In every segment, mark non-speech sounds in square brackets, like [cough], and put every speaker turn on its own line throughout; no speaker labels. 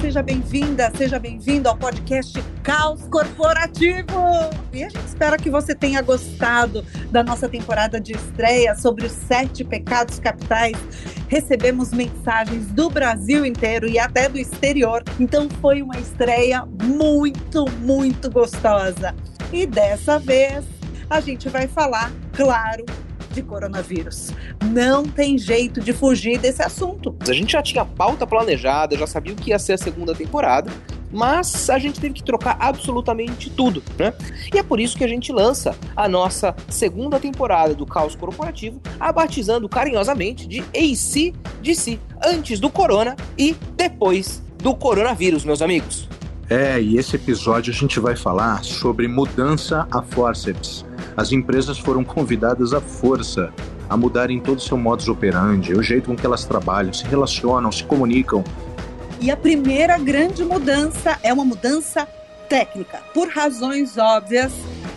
seja bem-vinda, seja bem-vindo ao podcast Caos Corporativo. E a gente espera que você tenha gostado da nossa temporada de estreia sobre os sete pecados capitais. Recebemos mensagens do Brasil inteiro e até do exterior, então foi uma estreia muito, muito gostosa. E dessa vez a gente vai falar, claro, de coronavírus. Não tem jeito de fugir desse assunto.
A gente já tinha pauta planejada, já sabia o que ia ser a segunda temporada, mas a gente teve que trocar absolutamente tudo, né? E é por isso que a gente lança a nossa segunda temporada do Caos Corporativo, a batizando carinhosamente de AC/DC, antes do corona e depois do coronavírus, meus amigos.
É, e esse episódio a gente vai falar sobre mudança a forceps. As empresas foram convidadas à força a mudarem todo o seu modus operandi, o jeito com que elas trabalham, se relacionam, se comunicam.
E a primeira grande mudança é uma mudança técnica. Por razões óbvias,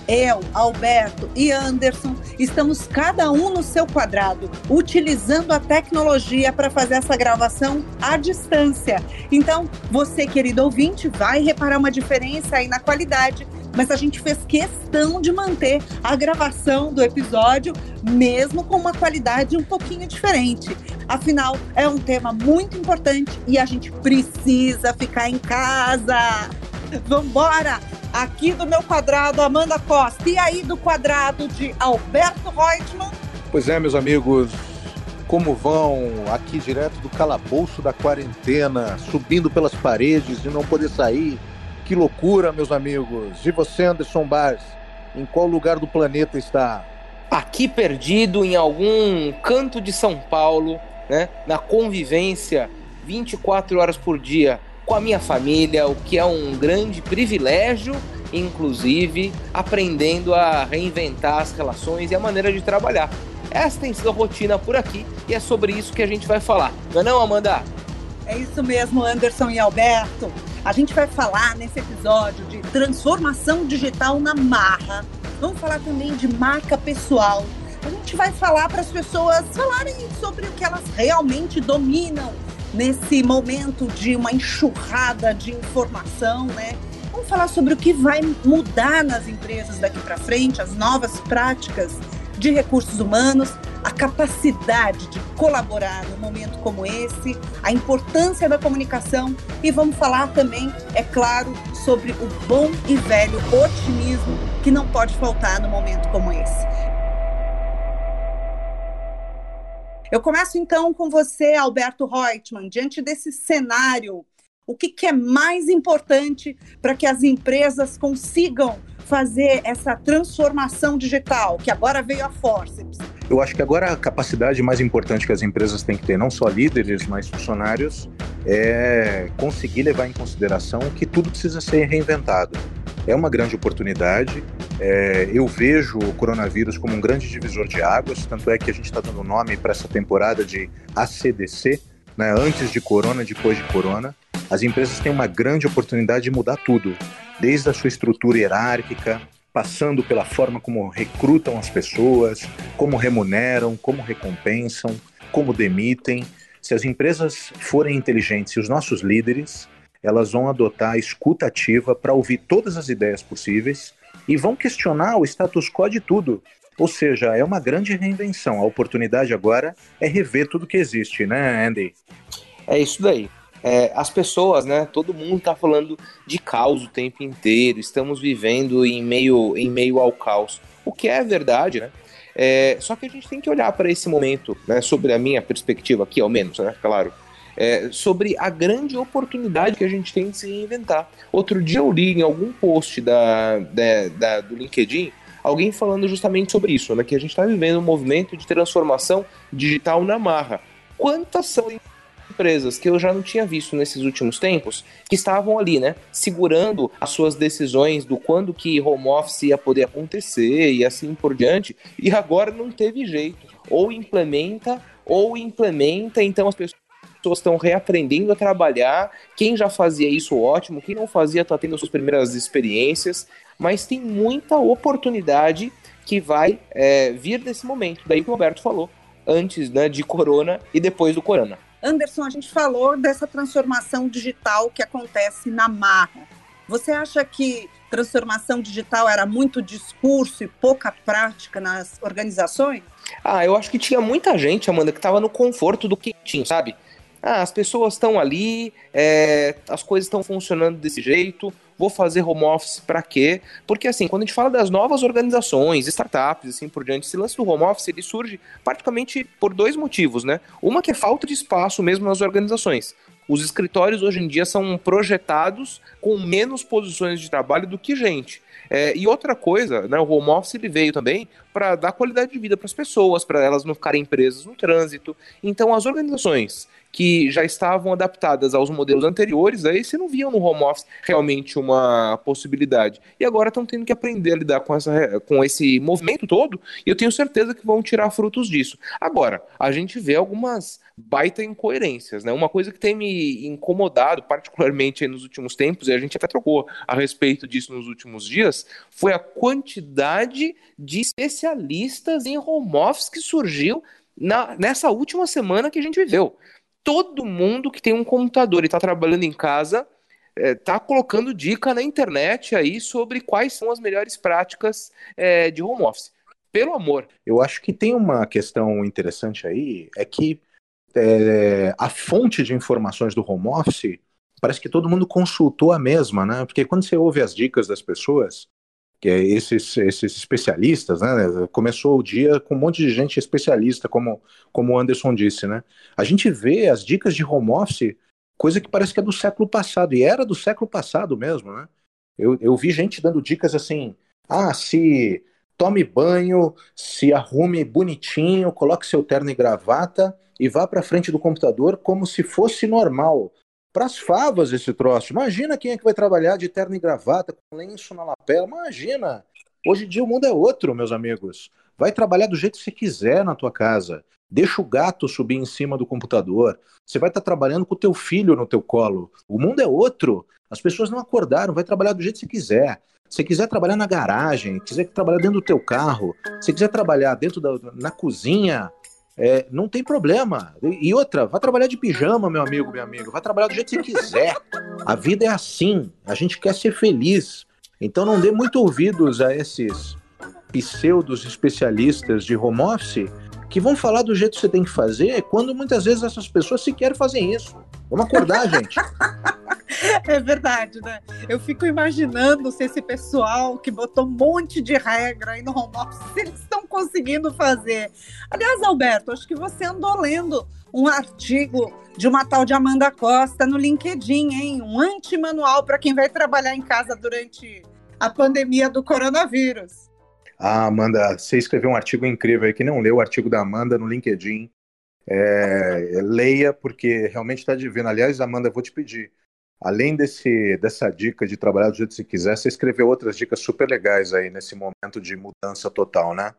eu, Alberto e Anderson estamos cada um no seu quadrado, utilizando a tecnologia para fazer essa gravação à distância. Então, você, querido ouvinte, vai reparar uma diferença aí na qualidade mas a gente fez questão de manter a gravação do episódio, mesmo com uma qualidade um pouquinho diferente. Afinal, é um tema muito importante e a gente precisa ficar em casa. Vambora! Aqui do meu quadrado, Amanda Costa. E aí do quadrado de Alberto Reutemann?
Pois é, meus amigos. Como vão aqui direto do calabouço da quarentena, subindo pelas paredes e não poder sair? Que loucura, meus amigos. E você, Anderson Bars, em qual lugar do planeta está?
Aqui perdido em algum canto de São Paulo, né? Na convivência 24 horas por dia com a minha família, o que é um grande privilégio, inclusive aprendendo a reinventar as relações e a maneira de trabalhar. Essa tem sido a rotina por aqui e é sobre isso que a gente vai falar. Não é não, Amanda?
É isso mesmo, Anderson e Alberto. A gente vai falar nesse episódio de transformação digital na marra. Vamos falar também de marca pessoal. A gente vai falar para as pessoas falarem sobre o que elas realmente dominam nesse momento de uma enxurrada de informação, né? Vamos falar sobre o que vai mudar nas empresas daqui para frente, as novas práticas de recursos humanos, a capacidade de colaborar num momento como esse, a importância da comunicação e vamos falar também, é claro, sobre o bom e velho otimismo que não pode faltar no momento como esse. Eu começo então com você, Alberto Reutemann, diante desse cenário, o que, que é mais importante para que as empresas consigam fazer essa transformação digital, que agora veio a Forceps?
Eu acho que agora a capacidade mais importante que as empresas têm que ter, não só líderes, mas funcionários, é conseguir levar em consideração que tudo precisa ser reinventado. É uma grande oportunidade. É, eu vejo o coronavírus como um grande divisor de águas, tanto é que a gente está dando nome para essa temporada de ACDC, né, antes de corona, depois de corona. As empresas têm uma grande oportunidade de mudar tudo, desde a sua estrutura hierárquica, passando pela forma como recrutam as pessoas, como remuneram, como recompensam, como demitem. Se as empresas forem inteligentes e os nossos líderes, elas vão adotar a escuta ativa para ouvir todas as ideias possíveis e vão questionar o status quo de tudo. Ou seja, é uma grande reinvenção. A oportunidade agora é rever tudo que existe, né, Andy?
É isso daí. É, as pessoas, né? Todo mundo está falando de caos o tempo inteiro. Estamos vivendo em meio, em meio ao caos. O que é verdade, né? É, só que a gente tem que olhar para esse momento, né, sobre a minha perspectiva aqui, ao menos, né, claro, é, sobre a grande oportunidade que a gente tem de se reinventar. Outro dia eu li em algum post da, da, da do LinkedIn alguém falando justamente sobre isso, né, que a gente está vivendo um movimento de transformação digital na marra. Quantas são empresas que eu já não tinha visto nesses últimos tempos, que estavam ali, né, segurando as suas decisões do quando que home office ia poder acontecer e assim por diante, e agora não teve jeito. Ou implementa, ou implementa, então as pessoas estão reaprendendo a trabalhar. Quem já fazia isso, ótimo. Quem não fazia, está tendo suas primeiras experiências. Mas tem muita oportunidade que vai é, vir desse momento. Daí que o Roberto falou, antes né, de corona e depois do corona.
Anderson, a gente falou dessa transformação digital que acontece na marra. Você acha que transformação digital era muito discurso e pouca prática nas organizações?
Ah, eu acho que tinha muita gente, Amanda, que estava no conforto do que tinha, sabe? Ah, as pessoas estão ali, é, as coisas estão funcionando desse jeito, vou fazer home office para quê? Porque assim, quando a gente fala das novas organizações, startups, assim por diante, esse lance do home office, ele surge praticamente por dois motivos, né? Uma que é falta de espaço mesmo nas organizações. Os escritórios hoje em dia são projetados com menos posições de trabalho do que gente. É, e outra coisa, né, o home office ele veio também para dar qualidade de vida para as pessoas, para elas não ficarem presas no trânsito. Então, as organizações que já estavam adaptadas aos modelos anteriores, aí você não viam no home office realmente uma possibilidade. E agora estão tendo que aprender a lidar com, essa, com esse movimento todo, e eu tenho certeza que vão tirar frutos disso. Agora, a gente vê algumas baita incoerências, né? Uma coisa que tem me incomodado particularmente nos últimos tempos, e a gente até trocou a respeito disso nos últimos dias, foi a quantidade de especialistas em home office que surgiu na, nessa última semana que a gente viveu todo mundo que tem um computador e está trabalhando em casa está é, colocando dica na internet aí sobre quais são as melhores práticas é, de home office. Pelo amor.
Eu acho que tem uma questão interessante aí, é que é, a fonte de informações do home office parece que todo mundo consultou a mesma, né? Porque quando você ouve as dicas das pessoas, que é esses, esses especialistas, né? Começou o dia com um monte de gente especialista, como, como o Anderson disse, né? A gente vê as dicas de home office, coisa que parece que é do século passado, e era do século passado mesmo, né? Eu, eu vi gente dando dicas assim, ah, se tome banho, se arrume bonitinho, coloque seu terno e gravata e vá para frente do computador como se fosse normal para as favas esse troço. Imagina quem é que vai trabalhar de terno e gravata, com lenço na lapela. Imagina. Hoje em dia o mundo é outro, meus amigos. Vai trabalhar do jeito que você quiser na tua casa. Deixa o gato subir em cima do computador. Você vai estar tá trabalhando com o teu filho no teu colo. O mundo é outro. As pessoas não acordaram. Vai trabalhar do jeito que você quiser. Se quiser trabalhar na garagem, quiser trabalhar dentro do teu carro, se quiser trabalhar dentro da na cozinha, é, não tem problema. E outra, vai trabalhar de pijama, meu amigo, minha amiga. Vai trabalhar do jeito que você quiser. A vida é assim. A gente quer ser feliz. Então não dê muito ouvidos a esses pseudos especialistas de home office que vão falar do jeito que você tem que fazer, quando muitas vezes essas pessoas sequer fazem isso. Vamos acordar, gente. [laughs]
É verdade, né? Eu fico imaginando se esse pessoal que botou um monte de regra aí no home office, eles estão conseguindo fazer. Aliás, Alberto, acho que você andou lendo um artigo de uma tal de Amanda Costa no LinkedIn, hein? Um anti-manual para quem vai trabalhar em casa durante a pandemia do coronavírus.
Ah, Amanda, você escreveu um artigo incrível aí. Que não leu o artigo da Amanda no LinkedIn, é, leia, porque realmente está divino. Aliás, Amanda, eu vou te pedir além desse, dessa dica de trabalhar do jeito que você quiser, você escreveu outras dicas super legais aí nesse momento de mudança total, né?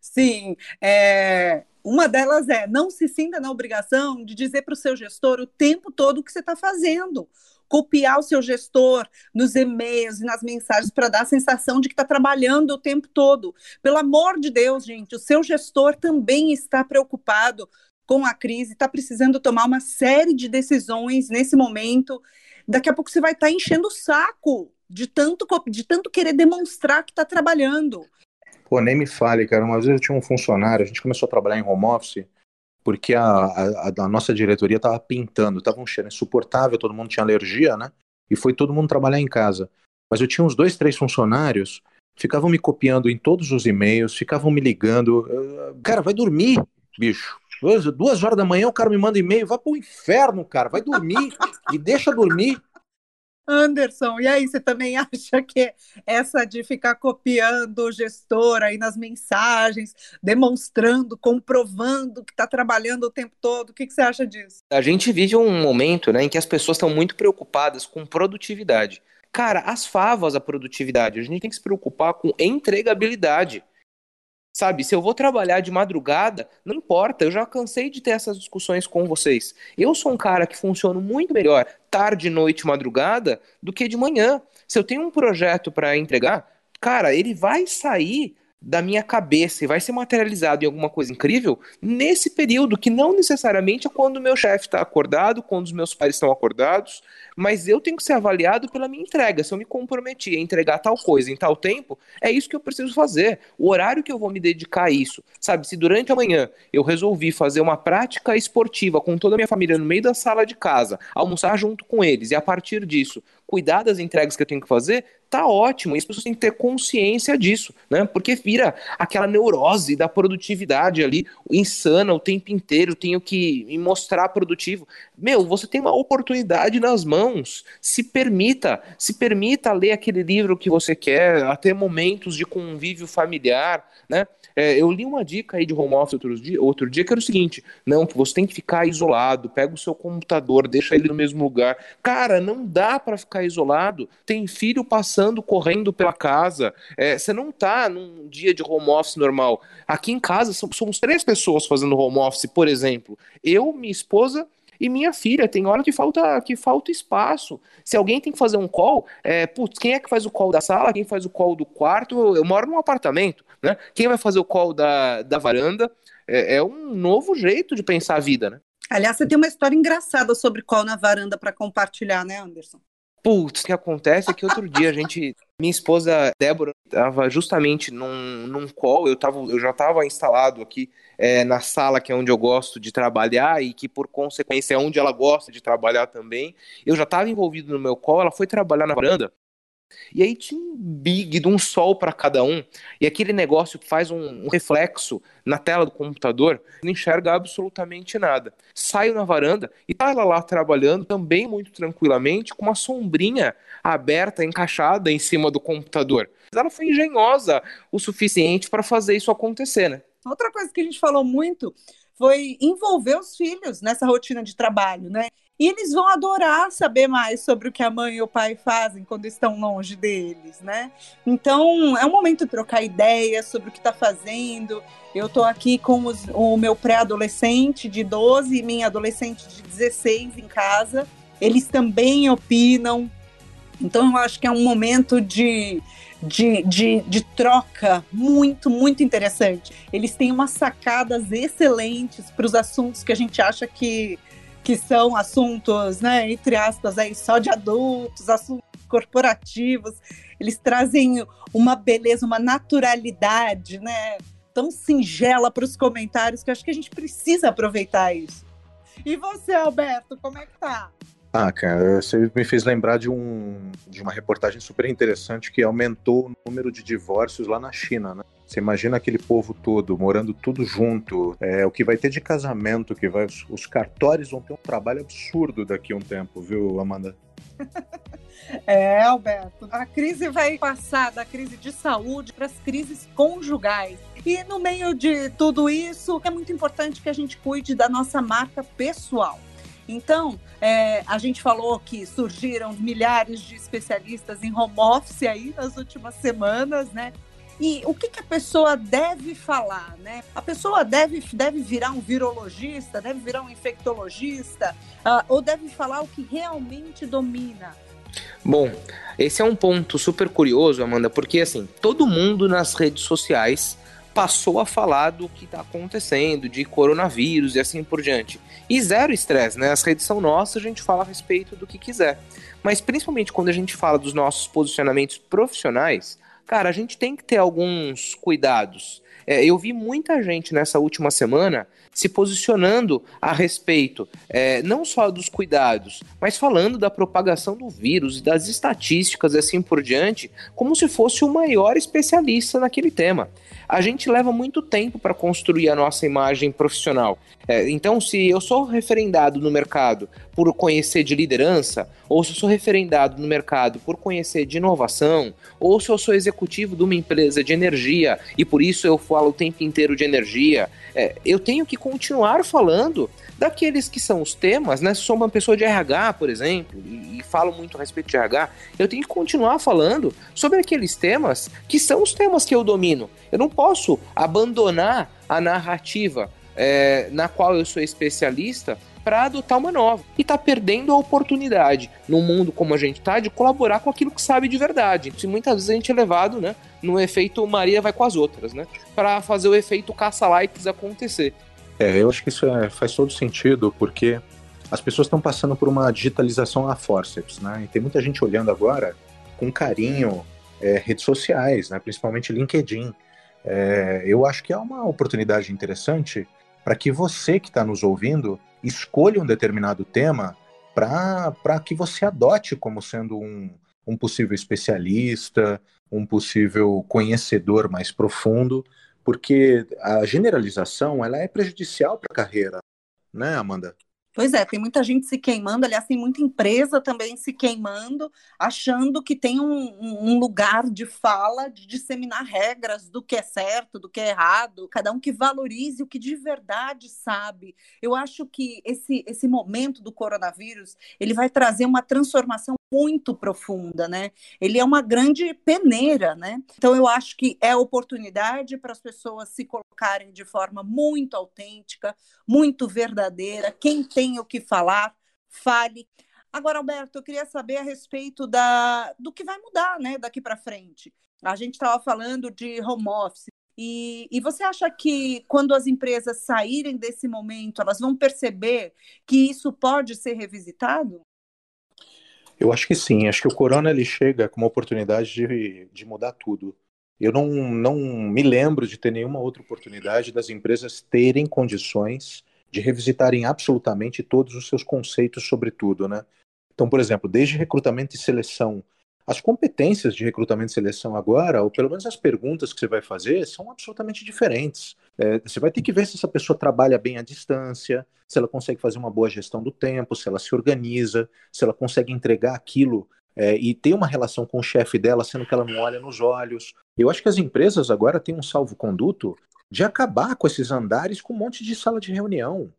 Sim, é, uma delas é não se sinta na obrigação de dizer para o seu gestor o tempo todo o que você está fazendo. Copiar o seu gestor nos e-mails e nas mensagens para dar a sensação de que está trabalhando o tempo todo. Pelo amor de Deus, gente, o seu gestor também está preocupado com a crise, está precisando tomar uma série de decisões nesse momento. Daqui a pouco você vai estar tá enchendo o saco de tanto, de tanto querer demonstrar que está trabalhando.
Pô, nem me fale, cara. Uma vez eu tinha um funcionário, a gente começou a trabalhar em home office porque a, a, a nossa diretoria estava pintando, estava um cheiro insuportável, todo mundo tinha alergia, né? E foi todo mundo trabalhar em casa. Mas eu tinha uns dois, três funcionários, ficavam me copiando em todos os e-mails, ficavam me ligando. Cara, vai dormir, bicho. Duas horas da manhã o cara me manda e-mail, vai pro inferno, cara, vai dormir e deixa dormir.
Anderson, e aí, você também [laughs] acha que essa de ficar copiando o gestor aí nas mensagens, demonstrando, comprovando que está trabalhando o tempo todo, o que, que, você acha disso?
A gente vive um momento né, em que as pessoas estão muito preocupadas com produtividade. Cara, as favas a produtividade, a gente tem que se preocupar com entregabilidade. Sabe, se eu vou trabalhar de madrugada, não importa, eu já cansei de ter essas discussões com vocês. Eu sou um cara que funciona muito melhor tarde, noite, madrugada do que de manhã. Se eu tenho um projeto para entregar, cara, ele vai sair da minha cabeça e vai ser materializado em alguma coisa incrível nesse período, que não necessariamente é quando o meu chefe está acordado, quando os meus pais estão acordados, mas eu tenho que ser avaliado pela minha entrega. Se eu me comprometi a entregar tal coisa em tal tempo, é isso que eu preciso fazer. O horário que eu vou me dedicar a isso, sabe? Se durante a manhã eu resolvi fazer uma prática esportiva com toda a minha família no meio da sala de casa, almoçar junto com eles e a partir disso cuidar das entregas que eu tenho que fazer, tá ótimo. E as pessoas têm que ter consciência disso, né? Porque vira aquela neurose da produtividade ali, insana o tempo inteiro, tenho que me mostrar produtivo. Meu, você tem uma oportunidade nas mãos. Se permita, se permita ler aquele livro que você quer, a ter momentos de convívio familiar, né? É, eu li uma dica aí de home office outro dia, outro dia que era o seguinte: não, que você tem que ficar isolado, pega o seu computador, deixa ele no mesmo lugar. Cara, não dá para ficar isolado. Tem filho passando, correndo pela casa. É, você não tá num dia de home office normal. Aqui em casa somos três pessoas fazendo home office, por exemplo. Eu, minha esposa e minha filha, tem hora que falta que falta espaço. Se alguém tem que fazer um call, é, putz, quem é que faz o call da sala? Quem faz o call do quarto? Eu moro num apartamento, né? Quem vai fazer o call da, da varanda? É, é um novo jeito de pensar a vida, né?
Aliás, você tem uma história engraçada sobre call na varanda para compartilhar, né, Anderson?
Putz, o que acontece é que outro dia a gente. Minha esposa Débora estava justamente num, num call, eu, tava, eu já estava instalado aqui é, na sala que é onde eu gosto de trabalhar e que por consequência é onde ela gosta de trabalhar também. Eu já estava envolvido no meu call, ela foi trabalhar na varanda e aí tinha um big de um sol para cada um, e aquele negócio que faz um, um, reflexo na tela do computador, não enxerga absolutamente nada. Saio na varanda e tá ela lá trabalhando também muito tranquilamente, com uma sombrinha aberta, encaixada em cima do computador. Ela foi engenhosa o suficiente para fazer isso acontecer, né?
Outra coisa que a gente falou muito foi envolver os filhos nessa rotina de trabalho, né? E eles vão adorar saber mais sobre o que a mãe e o pai fazem quando estão longe deles, né? Então, é um momento de trocar ideias sobre o que está fazendo. Eu estou aqui com os, o meu pré-adolescente de 12 e minha adolescente de 16 em casa. Eles também opinam. Então, eu acho que é um momento de, de, de, de, troca muito, muito interessante. Eles têm umas sacadas excelentes para os assuntos que a gente acha que que são assuntos, né, entre aspas, aí, só de adultos, assuntos corporativos, eles trazem uma beleza, uma naturalidade, né, tão singela para os comentários que acho que a gente precisa aproveitar isso. E você, Alberto, como é que tá?
Ah, cara, você me fez lembrar de, um, de uma reportagem super interessante que aumentou o número de divórcios lá na China, né? Você imagina aquele povo todo morando tudo junto, é, o que vai ter de casamento, que vai, os cartórios vão ter um trabalho absurdo daqui a um tempo, viu, Amanda? [laughs]
É, Alberto. A crise vai passar da crise de saúde para as crises conjugais. E no meio de tudo isso, é muito importante que a gente cuide da nossa marca pessoal. Então, é, a gente falou que surgiram milhares de especialistas em home office aí nas últimas semanas, né? E o que, que, a pessoa deve falar, né? A pessoa deve, deve virar um virologista, deve virar um infectologista, uh, ou deve falar o que realmente domina.
Bom, esse é um ponto super curioso, Amanda, porque assim, todo mundo nas redes sociais passou a falar do que está acontecendo, de coronavírus e assim por diante. E zero estresse, né? As redes são nossas, a gente fala a respeito do que quiser. Mas principalmente quando a gente fala dos nossos posicionamentos profissionais, cara, a gente tem que ter alguns cuidados. É, eu vi muita gente nessa última semana se posicionando a respeito é, não só dos cuidados, mas falando da propagação do vírus e das estatísticas e assim por diante, como se fosse o maior especialista naquele tema a gente leva muito tempo para construir a nossa imagem profissional. É, então, se eu sou referendado no mercado por conhecer de liderança, ou se eu sou referendado no mercado por conhecer de inovação, ou se eu sou executivo de uma empresa de energia e por isso eu falo o tempo inteiro de energia, é, eu tenho que continuar falando daqueles que são os temas, né? Se sou uma pessoa de RH, por exemplo, falo muito a respeito de RH, eu tenho que continuar falando sobre aqueles temas que são os temas que eu domino. Eu não posso abandonar a narrativa é, na qual eu sou especialista para adotar uma nova. E está perdendo a oportunidade, num mundo como a gente está, de colaborar com aquilo que sabe de verdade. E muitas vezes a gente é levado, né, no efeito Maria vai com as outras, né, para fazer o efeito caça-likes acontecer.
É, eu acho que isso é, faz todo sentido, porque as pessoas estão passando por uma digitalização a forceps, né? E tem muita gente olhando agora com carinho é, redes sociais, né? principalmente LinkedIn. É, eu acho que é uma oportunidade interessante para que você que está nos ouvindo escolha um determinado tema para que você adote como sendo um, um possível especialista, um possível conhecedor mais profundo, porque a generalização ela é prejudicial para a carreira, né, Amanda?
Pois é, tem muita gente se queimando, aliás, tem muita empresa também se queimando, achando que tem um, um, lugar de fala, de disseminar regras do que é certo, do que é errado, cada um que valorize o que de verdade sabe. Eu acho que esse, esse momento do coronavírus, ele vai trazer uma transformação muito profunda, né? Ele é uma grande peneira, né? Então eu acho que é oportunidade para as pessoas se colocarem de forma muito autêntica, muito verdadeira. Quem tem o que falar, fale. Agora, Alberto, eu queria saber a respeito da, do que vai mudar, né, daqui para frente. A gente estava falando de home office. E, e você acha que quando as empresas saírem desse momento, elas vão perceber que isso pode ser revisitado?
Eu acho que sim. Acho que o corona ele chega com uma oportunidade de, de mudar tudo. Eu não, não me lembro de ter nenhuma outra oportunidade das empresas terem condições de revisitarem absolutamente todos os seus conceitos sobre tudo, né? Então, por exemplo, desde recrutamento e seleção, as competências de recrutamento e seleção agora, ou pelo menos as perguntas que você vai fazer, são absolutamente diferentes. É, você vai ter que ver se essa pessoa trabalha bem à distância, se ela consegue fazer uma boa gestão do tempo, se ela se organiza, se ela consegue entregar aquilo é, e ter uma relação com o chefe dela, sendo que ela não olha nos olhos. Eu acho que as empresas agora têm um salvo-conduto de acabar com esses andares com um monte de sala de reunião.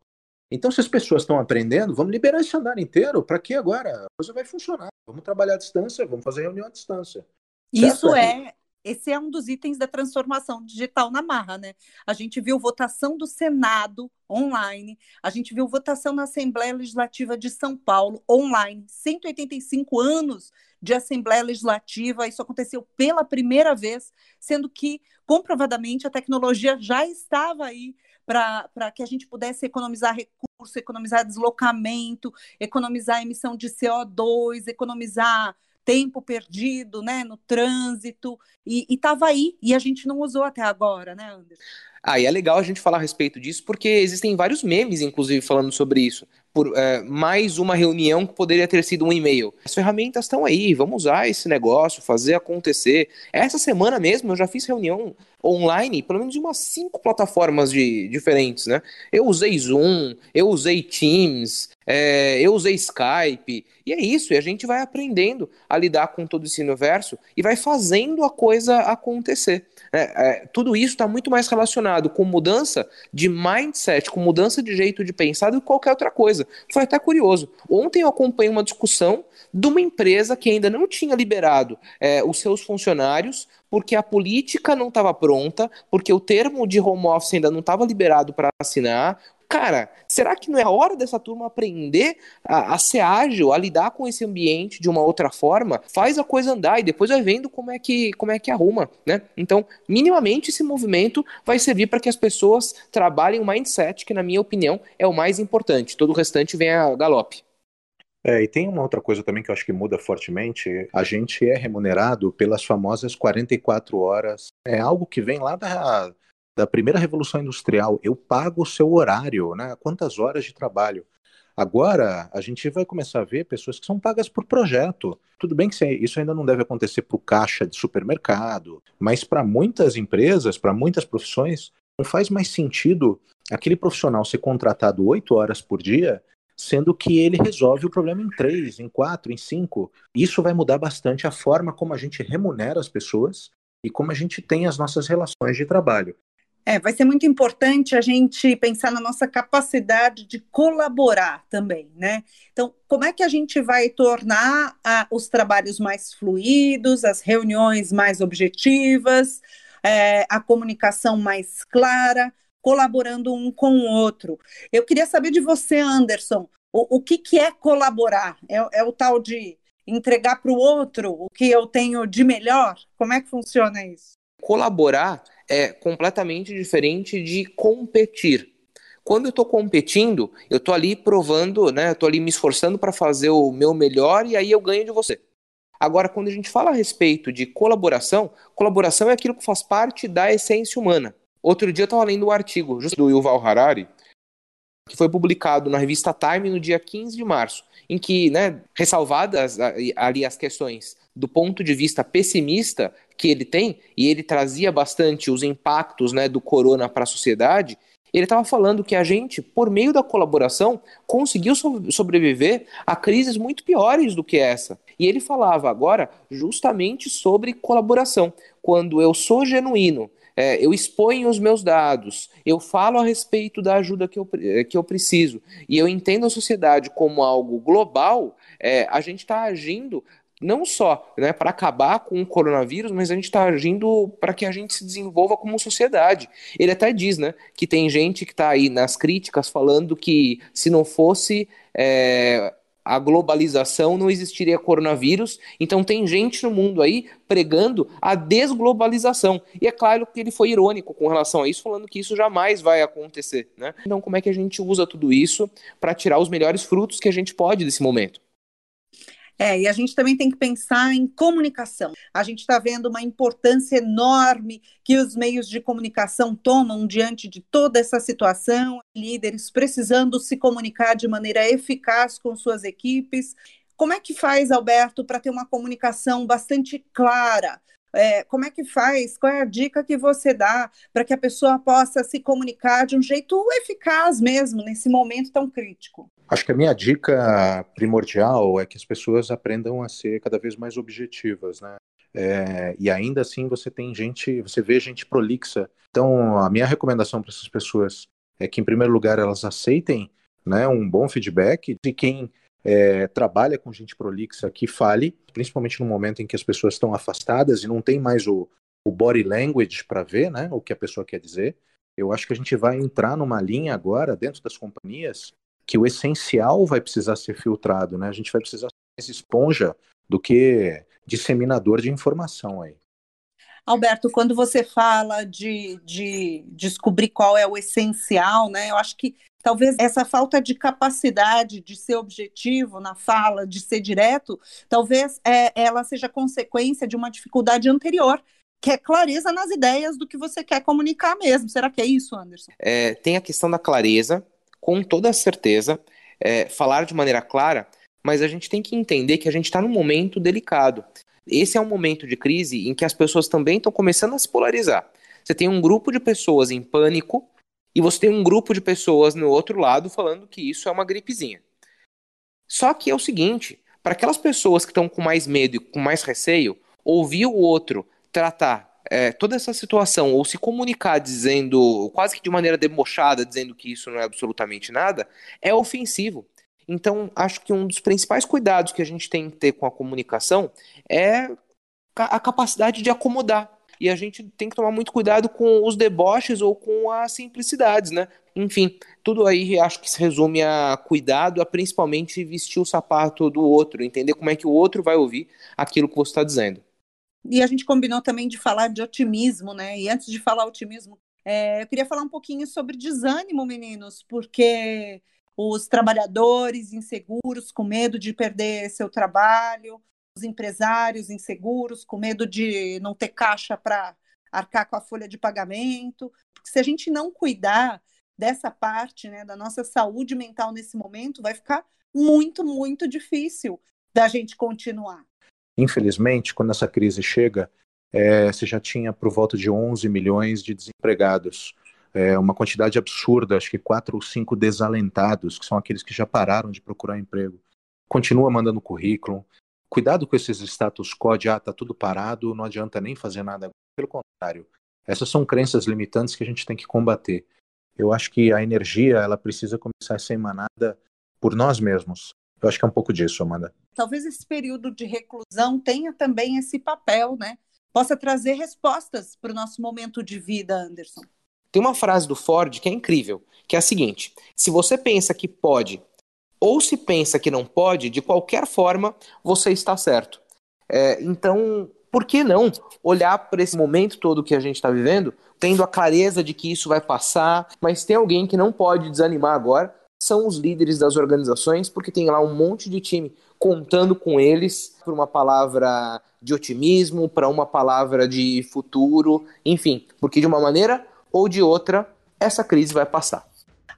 Então, se as pessoas estão aprendendo, vamos liberar esse andar inteiro. Para que agora? A coisa vai funcionar. Vamos trabalhar à distância, vamos fazer reunião à distância.
Isso é, esse é um dos itens da transformação digital na marra, né? A gente viu votação do Senado online, a gente viu votação na Assembleia Legislativa de São Paulo online, 185 anos de Assembleia Legislativa, isso aconteceu pela primeira vez, sendo que comprovadamente a tecnologia já estava aí para que a gente pudesse economizar recurso, economizar deslocamento, economizar emissão de CO2, economizar tempo perdido né, no trânsito, e estava aí, e a gente não usou até agora, né, Anderson?
Ah, e é legal a gente falar a respeito disso, porque existem vários memes, inclusive, falando sobre isso. Por é, mais uma reunião que poderia ter sido um e-mail. As ferramentas estão aí, vamos usar esse negócio, fazer acontecer. Essa semana mesmo eu já fiz reunião online, pelo menos de umas cinco plataformas de, diferentes, né? Eu usei Zoom, eu usei Teams, é, eu usei Skype, e é isso, e a gente vai aprendendo a lidar com todo esse universo e vai fazendo a coisa acontecer. É, é, tudo isso está muito mais relacionado com mudança de mindset, com mudança de jeito de pensar do que qualquer outra coisa. Foi até curioso. Ontem eu acompanhei uma discussão de uma empresa que ainda não tinha liberado é, os seus funcionários porque a política não estava pronta, porque o termo de home office ainda não estava liberado para assinar, cara, será que não é hora dessa turma aprender a, a, ser ágil, a lidar com esse ambiente de uma outra forma? Faz a coisa andar e depois vai vendo como é que, como é que arruma, né? Então, minimamente esse movimento vai servir para que as pessoas trabalhem o mindset, que na minha opinião é o mais importante. Todo o restante vem a galope.
É, e tem uma outra coisa também que eu acho que muda fortemente. A gente é remunerado pelas famosas 44 horas. É algo que vem lá da, da primeira revolução industrial. Eu pago o seu horário, né? Quantas horas de trabalho. Agora, a gente vai começar a ver pessoas que são pagas por projeto. Tudo bem que isso ainda não deve acontecer para o caixa de supermercado, mas para muitas empresas, para muitas profissões, não faz mais sentido aquele profissional ser contratado oito horas por dia, sendo que ele resolve o problema em três, em quatro, em cinco. Isso vai mudar bastante a forma como a gente remunera as pessoas e como a gente tem as nossas relações de trabalho.
É, vai ser muito importante a gente pensar na nossa capacidade de colaborar também, né? Então, como é que a gente vai tornar a, os trabalhos mais fluidos, as reuniões mais objetivas, é, a comunicação mais clara? Colaborando um com o outro. Eu queria saber de você, Anderson, o, o que, que é colaborar? É, é o tal de entregar para o outro o que eu tenho de melhor? Como é que funciona isso?
Colaborar é completamente diferente de competir. Quando eu estou competindo, eu estou ali provando, né? Eu estou ali me esforçando para fazer o meu melhor e aí eu ganho de você. Agora, quando a gente fala a respeito de colaboração, colaboração é aquilo que faz parte da essência humana. Outro dia eu estava lendo um artigo do Yuval Harari, que foi publicado na revista Time no dia 15 de março, em que, né, ressalvadas ali as questões do ponto de vista pessimista que ele tem, e ele trazia bastante os impactos né, do corona para a sociedade, ele estava falando que a gente, por meio da colaboração, conseguiu so sobreviver a crises muito piores do que essa. E ele falava agora justamente sobre colaboração. Quando eu sou genuíno, é, eu exponho os meus dados, eu falo a respeito da ajuda que eu, é, que eu preciso, e eu entendo a sociedade como algo global, é, a gente está agindo não só né, para acabar com o coronavírus, mas a gente está agindo para que a gente se desenvolva como sociedade. Ele até diz né, que tem gente que está aí nas críticas falando que se não fosse é, a globalização não existiria coronavírus. Então tem gente no mundo aí pregando a desglobalização. E é claro que ele foi irônico com relação a isso, falando que isso jamais vai acontecer. Né? Então como é que a gente usa tudo isso para tirar os melhores frutos que a gente pode desse momento?
É, e a gente também tem que pensar em comunicação. A gente está vendo uma importância enorme que os meios de comunicação tomam diante de toda essa situação, líderes precisando se comunicar de maneira eficaz com suas equipes. Como é que faz, Alberto, para ter uma comunicação bastante clara? É, como é que faz? Qual é a dica que você dá para que a pessoa possa se comunicar de um jeito eficaz mesmo nesse momento tão crítico?
Acho que a minha dica primordial é que as pessoas aprendam a ser cada vez mais objetivas, né? É, e ainda assim você tem gente, você vê gente prolixa. Então, a minha recomendação para essas pessoas é que, em primeiro lugar, elas aceitem né, um bom feedback e quem é, trabalha com gente prolixa que fale, principalmente no momento em que as pessoas estão afastadas e não tem mais o, o body language para ver né, o que a pessoa quer dizer. Eu acho que a gente vai entrar numa linha agora, dentro das companhias, que o essencial vai precisar ser filtrado, né? A gente vai precisar ser mais esponja do que disseminador de informação aí.
Alberto, quando você fala de, de descobrir qual é o essencial, né? Eu acho que talvez essa falta de capacidade de ser objetivo na fala, de ser direto, talvez é, ela seja consequência de uma dificuldade anterior, que é clareza nas ideias do que você quer comunicar mesmo. Será que é isso, Anderson?
É, tem a questão da clareza, com toda certeza, é, falar de maneira clara, mas a gente tem que entender que a gente está num momento delicado. Esse é um momento de crise em que as pessoas também estão começando a se polarizar. Você tem um grupo de pessoas em pânico e você tem um grupo de pessoas no outro lado falando que isso é uma gripezinha. Só que é o seguinte: para aquelas pessoas que estão com mais medo e com mais receio, ouvir o outro tratar é, toda essa situação ou se comunicar dizendo, quase que de maneira debochada, dizendo que isso não é absolutamente nada, é ofensivo. Então, acho que um dos principais cuidados que a gente tem que ter com a comunicação é a capacidade de acomodar. E a gente tem que tomar muito cuidado com os deboches ou com as simplicidades, né? Enfim, tudo aí acho que se resume a cuidado, a principalmente vestir o sapato do outro, entender como é que o outro vai ouvir aquilo que você está dizendo.
E a gente combinou também de falar de otimismo, né? E antes de falar otimismo, é, eu queria falar um pouquinho sobre desânimo, meninos, porque os trabalhadores inseguros, com medo de perder seu trabalho, os empresários inseguros, com medo de não ter caixa para arcar com a folha de pagamento. Porque se a gente não cuidar dessa parte né, da nossa saúde mental nesse momento, vai ficar muito, muito difícil da gente continuar.
Infelizmente, quando essa crise chega, é, você já tinha por volta de 11 milhões de desempregados, é, uma quantidade absurda, acho que quatro ou cinco desalentados, que são aqueles que já pararam de procurar emprego. Continua mandando currículo. Cuidado com esses status quo de, ah, tá tudo parado, não adianta nem fazer nada. Pelo contrário, essas são crenças limitantes que a gente tem que combater. Eu acho que a energia, ela precisa começar a ser emanada por nós mesmos. Eu acho que é um pouco disso, Amanda.
Talvez esse período de reclusão tenha também esse papel, né? Possa trazer respostas para o nosso momento de vida, Anderson.
Tem uma frase do Ford que é incrível, que é a seguinte: se você pensa que pode ou se pensa que não pode, de qualquer forma você está certo. É, então, por que não olhar para esse momento todo que a gente está vivendo, tendo a clareza de que isso vai passar, mas tem alguém que não pode desanimar agora, são os líderes das organizações, porque tem lá um monte de time contando com eles por uma palavra de otimismo, para uma palavra de futuro, enfim, porque de uma maneira ou de outra essa crise vai passar.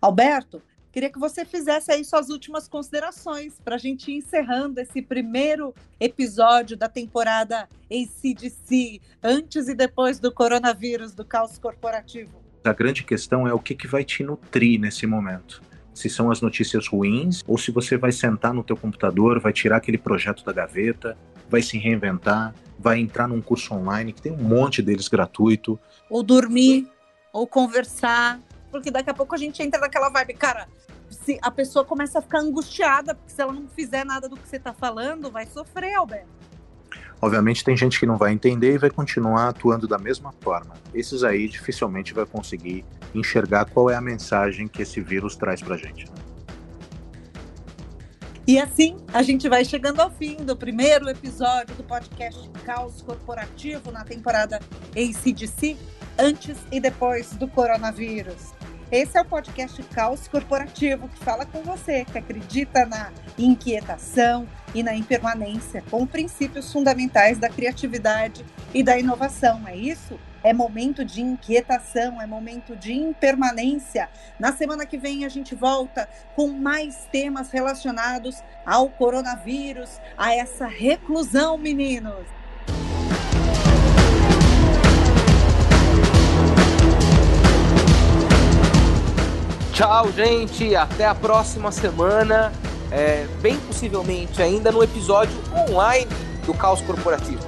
Alberto, queria que você fizesse aí suas últimas considerações para a gente ir encerrando esse primeiro episódio da temporada ACDC, antes e depois do coronavírus, do caos corporativo.
A grande questão é o que, que vai te nutrir nesse momento se são as notícias ruins ou se você vai sentar no teu computador, vai tirar aquele projeto da gaveta, vai se reinventar, vai entrar num curso online que tem um monte deles gratuito,
ou dormir, ou conversar, porque daqui a pouco a gente entra naquela vibe, cara, se a pessoa começa a ficar angustiada, porque se ela não fizer nada do que você está falando, vai sofrer, Alberto.
Obviamente tem gente que não vai entender e vai continuar atuando da mesma forma. Esses aí dificilmente vai conseguir enxergar qual é a mensagem que esse vírus traz pra gente.
E assim, a gente vai chegando ao fim do primeiro episódio do podcast Caos Corporativo na temporada ACDC, antes e depois do coronavírus. Esse é o podcast Caos Corporativo que fala com você que acredita na inquietação e na impermanência como princípios fundamentais da criatividade e da inovação. É isso? É momento de inquietação, é momento de impermanência. Na semana que vem a gente volta com mais temas relacionados ao coronavírus, a essa reclusão, meninos.
Tchau, gente. Até a próxima semana. É, bem possivelmente ainda no episódio online do Caos Corporativo.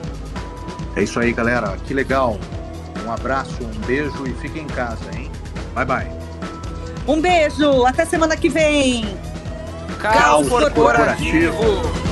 É isso aí, galera. Que legal. Um abraço, um beijo e fique em casa, hein? Bye, bye.
Um beijo. Até semana que vem.
Caos, Caos Corporativo. Corporativo.